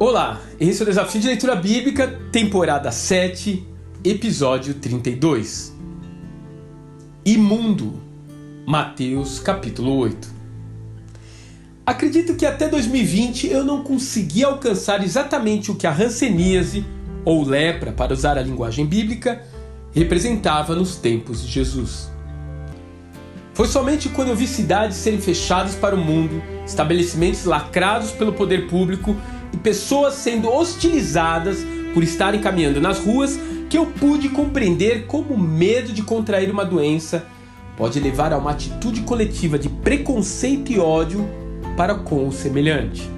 Olá, esse é o Desafio de Leitura Bíblica, temporada 7, episódio 32. Imundo, Mateus capítulo 8. Acredito que até 2020 eu não consegui alcançar exatamente o que a hanseníase, ou lepra, para usar a linguagem bíblica, representava nos tempos de Jesus. Foi somente quando eu vi cidades serem fechadas para o mundo, estabelecimentos lacrados pelo poder público e pessoas sendo hostilizadas por estarem caminhando nas ruas que eu pude compreender como o medo de contrair uma doença pode levar a uma atitude coletiva de preconceito e ódio para com o semelhante.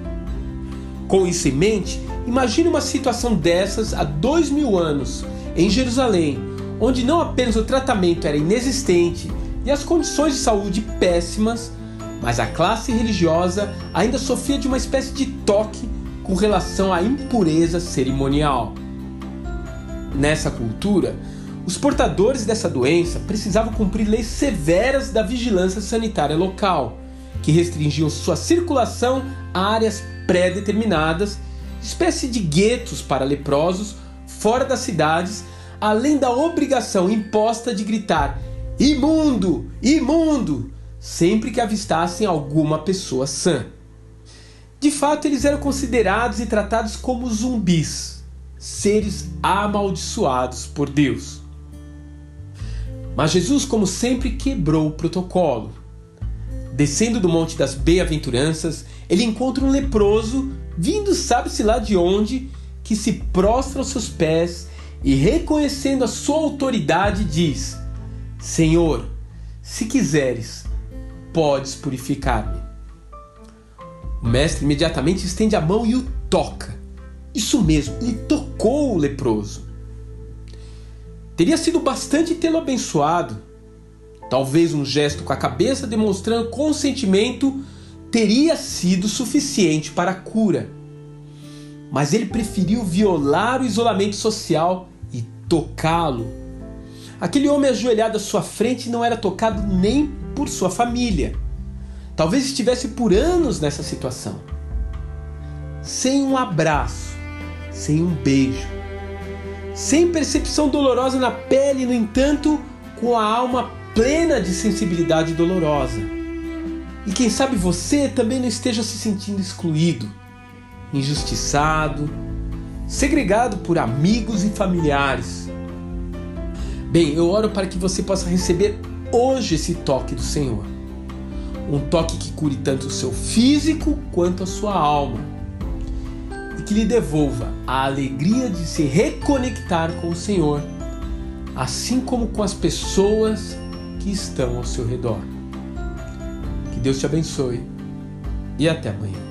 Com isso em mente, imagine uma situação dessas há dois mil anos, em Jerusalém, onde não apenas o tratamento era inexistente e as condições de saúde péssimas, mas a classe religiosa ainda sofria de uma espécie de toque com relação à impureza cerimonial. Nessa cultura, os portadores dessa doença precisavam cumprir leis severas da vigilância sanitária local, que restringiam sua circulação a áreas pré-determinadas, espécie de guetos para leprosos fora das cidades, além da obrigação imposta de gritar imundo, imundo, sempre que avistassem alguma pessoa sã. De fato, eles eram considerados e tratados como zumbis, seres amaldiçoados por Deus. Mas Jesus, como sempre, quebrou o protocolo. Descendo do Monte das Bem-aventuranças, ele encontra um leproso, vindo sabe-se lá de onde, que se prostra aos seus pés e, reconhecendo a sua autoridade, diz: Senhor, se quiseres, podes purificar-me. O mestre imediatamente estende a mão e o toca. Isso mesmo, ele tocou o leproso. Teria sido bastante tê-lo abençoado. Talvez um gesto com a cabeça demonstrando consentimento teria sido suficiente para a cura. Mas ele preferiu violar o isolamento social e tocá-lo. Aquele homem ajoelhado à sua frente não era tocado nem por sua família. Talvez estivesse por anos nessa situação. Sem um abraço, sem um beijo, sem percepção dolorosa na pele, no entanto, com a alma plena de sensibilidade dolorosa. E quem sabe você também não esteja se sentindo excluído, injustiçado, segregado por amigos e familiares. Bem, eu oro para que você possa receber hoje esse toque do Senhor um toque que cure tanto o seu físico quanto a sua alma e que lhe devolva a alegria de se reconectar com o Senhor, assim como com as pessoas que estão ao seu redor. Que Deus te abençoe e até amanhã.